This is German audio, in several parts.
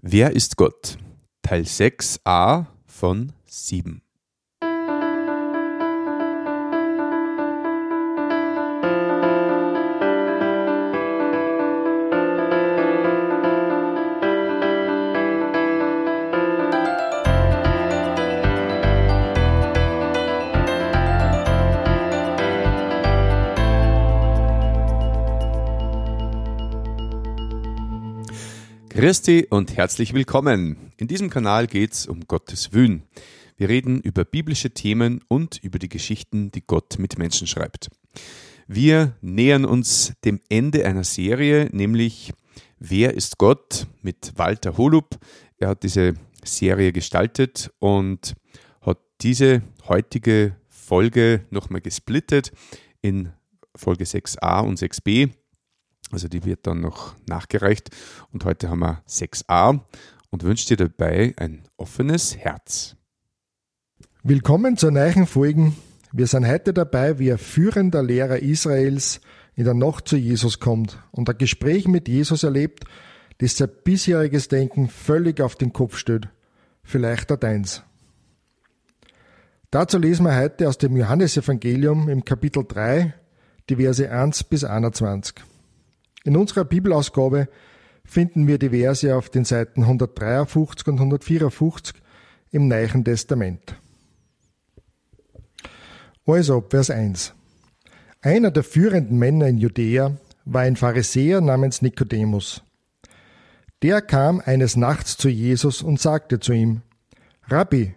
Wer ist Gott? Teil 6a von 7. Christi und herzlich willkommen. In diesem Kanal geht es um Gottes Wün. Wir reden über biblische Themen und über die Geschichten, die Gott mit Menschen schreibt. Wir nähern uns dem Ende einer Serie, nämlich Wer ist Gott mit Walter Holub. Er hat diese Serie gestaltet und hat diese heutige Folge nochmal gesplittet in Folge 6a und 6b also die wird dann noch nachgereicht. Und heute haben wir 6a und wünsche dir dabei ein offenes Herz. Willkommen zur neuen Folgen. Wir sind heute dabei, wie ein führender Lehrer Israels in der Nacht zu Jesus kommt und ein Gespräch mit Jesus erlebt, das sein bisheriges Denken völlig auf den Kopf stellt. Vielleicht auch deins. Dazu lesen wir heute aus dem Johannesevangelium im Kapitel 3, die Verse 1 bis 21. In unserer Bibelausgabe finden wir die Verse auf den Seiten 153 und 154 im Neuen Testament. Also, Vers 1. Einer der führenden Männer in Judäa war ein Pharisäer namens Nikodemus. Der kam eines Nachts zu Jesus und sagte zu ihm, Rabbi,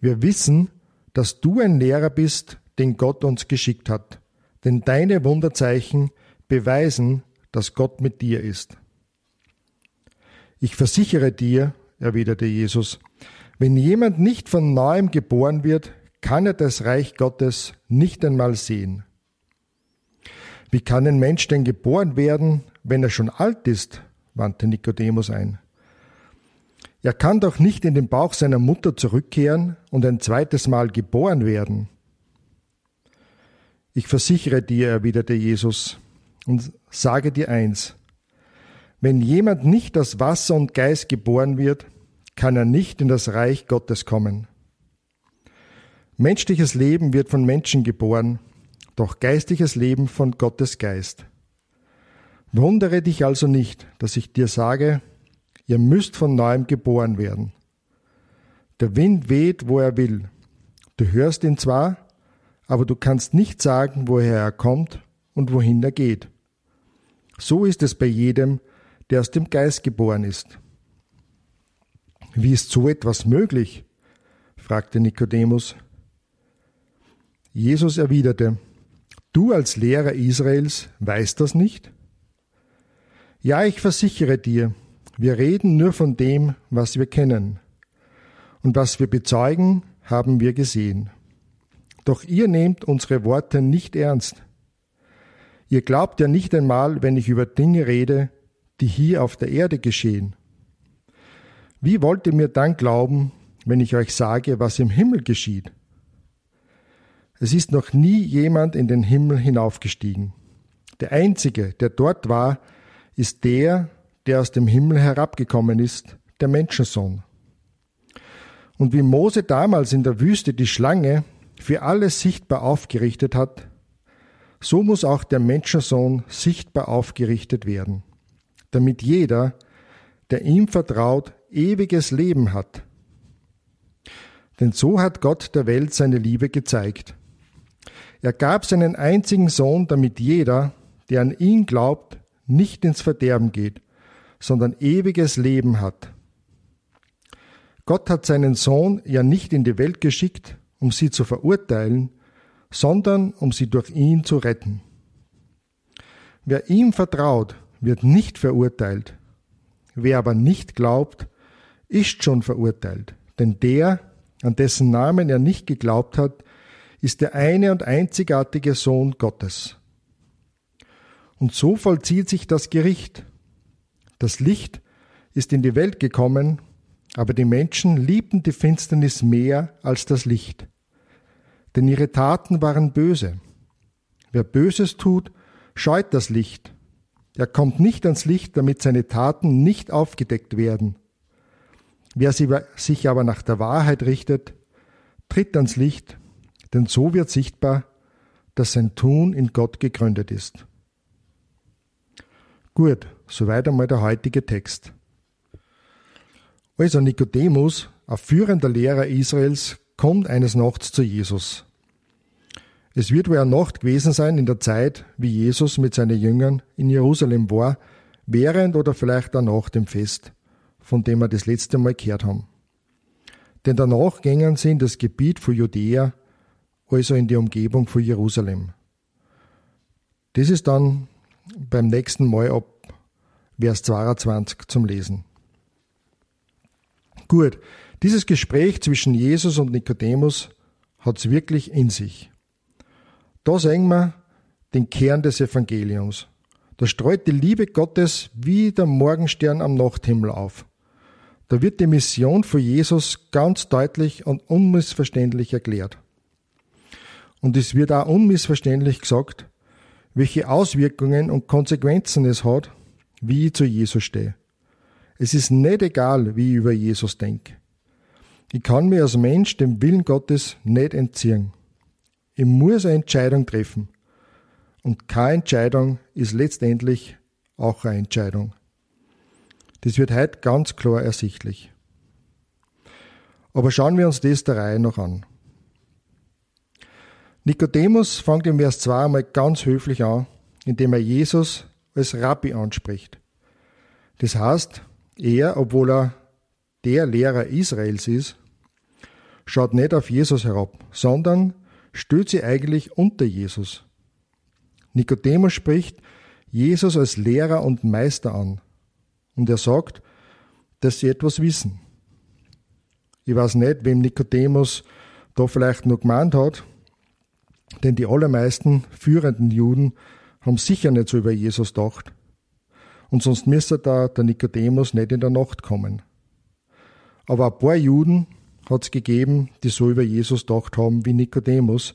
wir wissen, dass du ein Lehrer bist, den Gott uns geschickt hat, denn deine Wunderzeichen beweisen, dass Gott mit dir ist. Ich versichere dir, erwiderte Jesus, wenn jemand nicht von neuem geboren wird, kann er das Reich Gottes nicht einmal sehen. Wie kann ein Mensch denn geboren werden, wenn er schon alt ist? wandte Nikodemus ein. Er kann doch nicht in den Bauch seiner Mutter zurückkehren und ein zweites Mal geboren werden. Ich versichere dir, erwiderte Jesus, und sage dir eins. Wenn jemand nicht aus Wasser und Geist geboren wird, kann er nicht in das Reich Gottes kommen. Menschliches Leben wird von Menschen geboren, doch geistliches Leben von Gottes Geist. Wundere dich also nicht, dass ich dir sage, ihr müsst von neuem geboren werden. Der Wind weht, wo er will. Du hörst ihn zwar, aber du kannst nicht sagen, woher er kommt und wohin er geht. So ist es bei jedem, der aus dem Geist geboren ist. Wie ist so etwas möglich? fragte Nikodemus. Jesus erwiderte, Du als Lehrer Israels weißt das nicht? Ja, ich versichere dir, wir reden nur von dem, was wir kennen. Und was wir bezeugen, haben wir gesehen. Doch ihr nehmt unsere Worte nicht ernst. Ihr glaubt ja nicht einmal, wenn ich über Dinge rede, die hier auf der Erde geschehen. Wie wollt ihr mir dann glauben, wenn ich euch sage, was im Himmel geschieht? Es ist noch nie jemand in den Himmel hinaufgestiegen. Der Einzige, der dort war, ist der, der aus dem Himmel herabgekommen ist, der Menschensohn. Und wie Mose damals in der Wüste die Schlange für alles sichtbar aufgerichtet hat, so muss auch der Menschensohn sichtbar aufgerichtet werden, damit jeder, der ihm vertraut, ewiges Leben hat. Denn so hat Gott der Welt seine Liebe gezeigt. Er gab seinen einzigen Sohn, damit jeder, der an ihn glaubt, nicht ins Verderben geht, sondern ewiges Leben hat. Gott hat seinen Sohn ja nicht in die Welt geschickt, um sie zu verurteilen, sondern um sie durch ihn zu retten. Wer ihm vertraut, wird nicht verurteilt. Wer aber nicht glaubt, ist schon verurteilt. Denn der, an dessen Namen er nicht geglaubt hat, ist der eine und einzigartige Sohn Gottes. Und so vollzieht sich das Gericht. Das Licht ist in die Welt gekommen, aber die Menschen liebten die Finsternis mehr als das Licht, denn ihre Taten waren böse. Wer Böses tut, scheut das Licht. Er kommt nicht ans Licht, damit seine Taten nicht aufgedeckt werden. Wer sich aber nach der Wahrheit richtet, tritt ans Licht, denn so wird sichtbar, dass sein Tun in Gott gegründet ist. Gut, soweit einmal der heutige Text. Also Nikodemus, ein führender Lehrer Israels, kommt eines Nachts zu Jesus. Es wird wohl eine Nacht gewesen sein in der Zeit, wie Jesus mit seinen Jüngern in Jerusalem war, während oder vielleicht auch nach dem Fest, von dem wir das letzte Mal gehört haben. Denn danach gingen sie in das Gebiet von Judäa, also in die Umgebung von Jerusalem. Das ist dann beim nächsten Mal ab Vers 22 zum Lesen. Gut, dieses Gespräch zwischen Jesus und Nikodemus hat es wirklich in sich. Da sehen wir den Kern des Evangeliums. Da streut die Liebe Gottes wie der Morgenstern am Nachthimmel auf. Da wird die Mission für Jesus ganz deutlich und unmissverständlich erklärt. Und es wird auch unmissverständlich gesagt, welche Auswirkungen und Konsequenzen es hat, wie ich zu Jesus stehe. Es ist nicht egal, wie ich über Jesus denke. Ich kann mir als Mensch dem Willen Gottes nicht entziehen. Ich muss eine Entscheidung treffen. Und keine Entscheidung ist letztendlich auch eine Entscheidung. Das wird heute ganz klar ersichtlich. Aber schauen wir uns das der Reihe noch an. Nikodemus fängt im Vers 2 einmal ganz höflich an, indem er Jesus als Rabbi anspricht. Das heißt, er, obwohl er der Lehrer Israels ist, schaut nicht auf Jesus herab, sondern stellt sie eigentlich unter Jesus. Nikodemus spricht Jesus als Lehrer und Meister an. Und er sagt, dass sie etwas wissen. Ich weiß nicht, wem Nikodemus da vielleicht nur gemeint hat, denn die allermeisten führenden Juden haben sicher nicht so über Jesus gedacht. Und sonst müsste da der Nikodemus nicht in der Nacht kommen. Aber ein paar Juden hat es gegeben, die so über Jesus gedacht haben wie Nikodemus,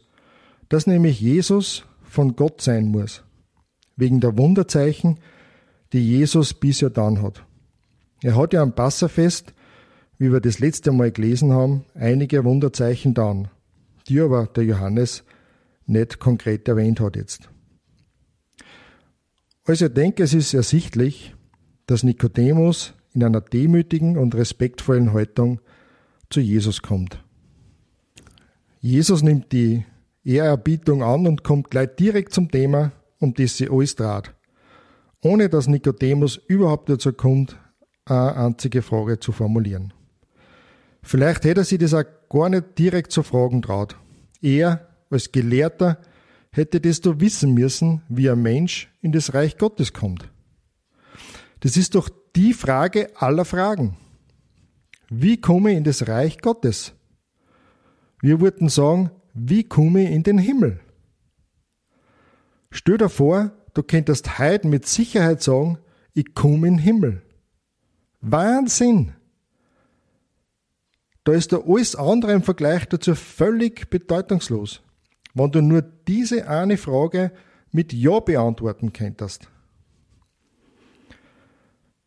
dass nämlich Jesus von Gott sein muss, wegen der Wunderzeichen, die Jesus bisher dann hat. Er hat ja am Passafest, wie wir das letzte Mal gelesen haben, einige Wunderzeichen dann, die aber der Johannes nicht konkret erwähnt hat jetzt. Also ich denke, es ist ersichtlich, dass Nikodemus in einer demütigen und respektvollen Haltung zu Jesus kommt. Jesus nimmt die Ehrerbietung an und kommt gleich direkt zum Thema, um das sie alles trat, ohne dass Nikodemus überhaupt dazu kommt, eine einzige Frage zu formulieren. Vielleicht hätte er sich das auch gar nicht direkt zu fragen traut. Er als Gelehrter hätte doch wissen müssen, wie ein Mensch in das Reich Gottes kommt. Das ist doch die Frage aller Fragen. Wie komme ich in das Reich Gottes? Wir würden sagen, wie komme ich in den Himmel? Stell dir vor, du könntest heute mit Sicherheit sagen, ich komme in den Himmel. Wahnsinn! Da ist da alles andere im Vergleich dazu völlig bedeutungslos, wenn du nur diese eine Frage mit Ja beantworten könntest.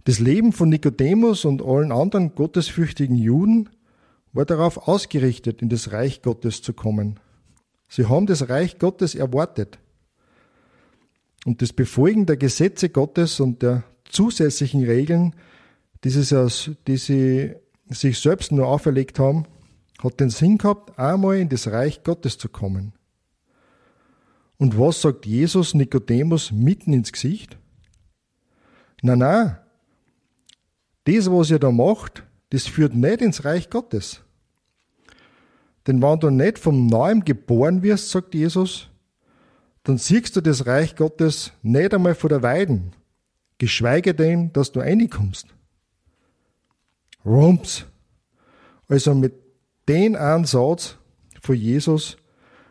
Das Leben von Nikodemus und allen anderen gottesfürchtigen Juden war darauf ausgerichtet, in das Reich Gottes zu kommen. Sie haben das Reich Gottes erwartet. Und das Befolgen der Gesetze Gottes und der zusätzlichen Regeln, die sie, die sie sich selbst nur auferlegt haben, hat den Sinn gehabt, einmal in das Reich Gottes zu kommen. Und was sagt Jesus Nikodemus mitten ins Gesicht? Na na, das, was ihr da macht, das führt nicht ins Reich Gottes. Denn wenn du nicht vom Neuem geboren wirst, sagt Jesus, dann siehst du das Reich Gottes nicht einmal vor der Weiden, geschweige denn, dass du reinkommst. Rums. Also mit dem Ansatz von Jesus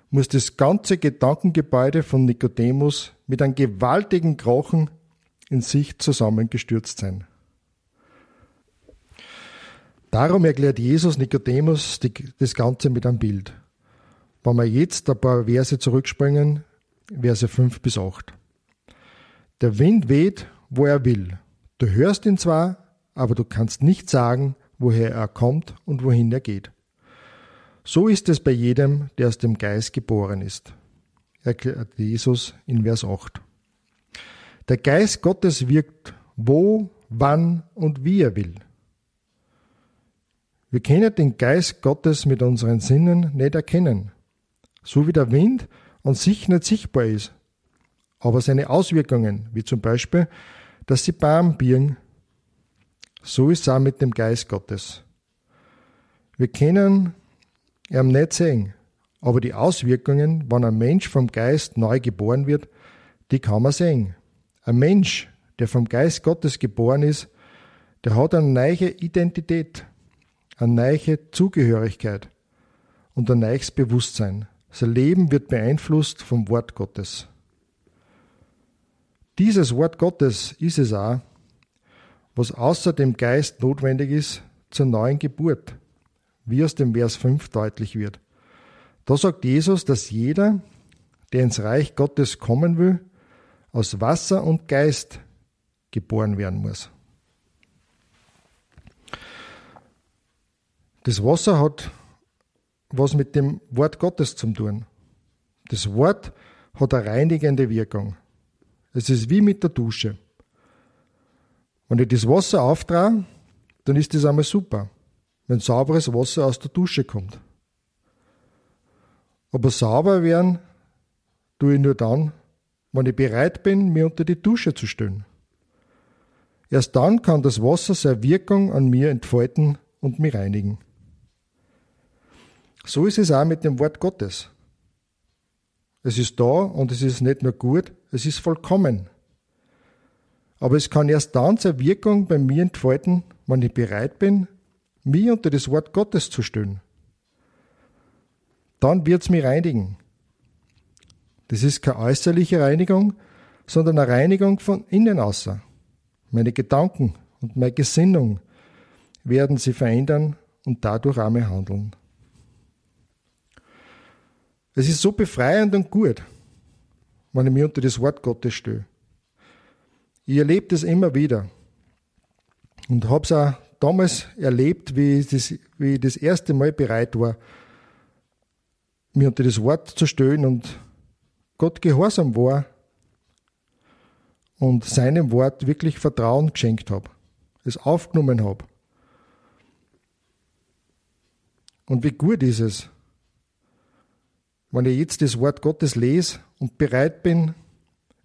muss das ganze Gedankengebäude von Nikodemus mit einem gewaltigen Krachen in sich zusammengestürzt sein. Darum erklärt Jesus Nikodemus das Ganze mit einem Bild. Wenn wir jetzt ein paar Verse zurückspringen, Verse 5 bis 8. Der Wind weht, wo er will. Du hörst ihn zwar, aber du kannst nicht sagen, woher er kommt und wohin er geht. So ist es bei jedem, der aus dem Geist geboren ist, erklärt Jesus in Vers 8. Der Geist Gottes wirkt wo, wann und wie er will. Wir können den Geist Gottes mit unseren Sinnen nicht erkennen, so wie der Wind an sich nicht sichtbar ist, aber seine Auswirkungen, wie zum Beispiel, dass sie Baum birgen, so ist es auch mit dem Geist Gottes. Wir können ihn nicht sehen, aber die Auswirkungen, wenn ein Mensch vom Geist neu geboren wird, die kann man sehen. Ein Mensch, der vom Geist Gottes geboren ist, der hat eine neue Identität, eine neue Zugehörigkeit und ein neues Bewusstsein. Sein Leben wird beeinflusst vom Wort Gottes. Dieses Wort Gottes ist es auch, was außer dem Geist notwendig ist zur neuen Geburt, wie aus dem Vers 5 deutlich wird. Da sagt Jesus, dass jeder, der ins Reich Gottes kommen will, aus Wasser und Geist geboren werden muss. Das Wasser hat was mit dem Wort Gottes zu tun. Das Wort hat eine reinigende Wirkung. Es ist wie mit der Dusche. Wenn ich das Wasser auftrage, dann ist das einmal super, wenn sauberes Wasser aus der Dusche kommt. Aber sauber werden tue ich nur dann, wenn ich bereit bin, mir unter die Dusche zu stellen. Erst dann kann das Wasser seine Wirkung an mir entfalten und mich reinigen. So ist es auch mit dem Wort Gottes. Es ist da und es ist nicht nur gut, es ist vollkommen. Aber es kann erst dann seine Wirkung bei mir entfalten, wenn ich bereit bin, mich unter das Wort Gottes zu stellen. Dann wird es mich reinigen. Das ist keine äußerliche Reinigung, sondern eine Reinigung von innen außer. Meine Gedanken und meine Gesinnung werden sie verändern und dadurch auch mein Handeln. Es ist so befreiend und gut, wenn ich mich unter das Wort Gottes stelle. Ich erlebe das immer wieder und habe es auch damals erlebt, wie ich, das, wie ich das erste Mal bereit war, mir unter das Wort zu stellen und Gott gehorsam war und seinem Wort wirklich Vertrauen geschenkt habe, es aufgenommen habe. Und wie gut ist es, wenn ich jetzt das Wort Gottes lese und bereit bin,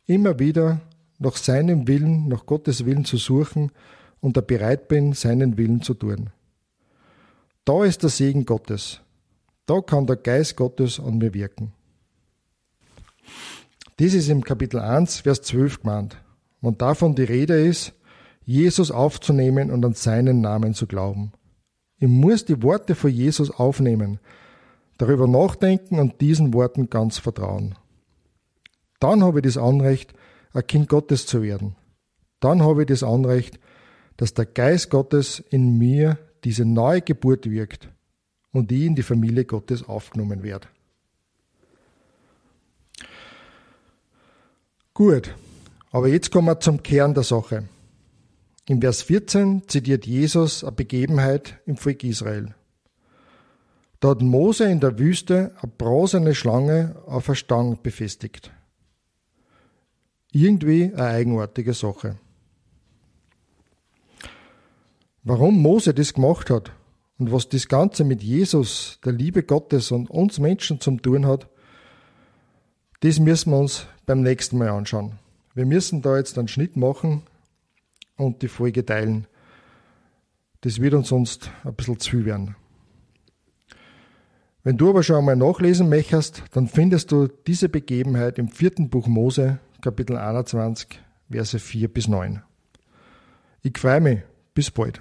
immer wieder nach seinem Willen, nach Gottes Willen zu suchen und da bereit bin, seinen Willen zu tun. Da ist der Segen Gottes. Da kann der Geist Gottes an mir wirken. Dies ist im Kapitel 1, Vers 12 gemeint. Und davon die Rede ist, Jesus aufzunehmen und an seinen Namen zu glauben. Ich muss die Worte von Jesus aufnehmen, darüber nachdenken und diesen Worten ganz vertrauen. Dann habe ich das Anrecht, ein Kind Gottes zu werden. Dann habe ich das Anrecht, dass der Geist Gottes in mir diese neue Geburt wirkt und ich in die Familie Gottes aufgenommen werde. Gut, aber jetzt kommen wir zum Kern der Sache. Im Vers 14 zitiert Jesus eine Begebenheit im Volk Israel. Da hat Mose in der Wüste eine bronzene Schlange auf einer Stange befestigt. Irgendwie eine eigenartige Sache. Warum Mose das gemacht hat und was das Ganze mit Jesus, der Liebe Gottes und uns Menschen zum tun hat, das müssen wir uns beim nächsten Mal anschauen. Wir müssen da jetzt einen Schnitt machen und die Folge teilen. Das wird uns sonst ein bisschen zu viel werden. Wenn du aber schon einmal nachlesen möchtest, dann findest du diese Begebenheit im vierten Buch Mose, Kapitel 21, Verse 4 bis 9. Ich freue mich. Bis bald.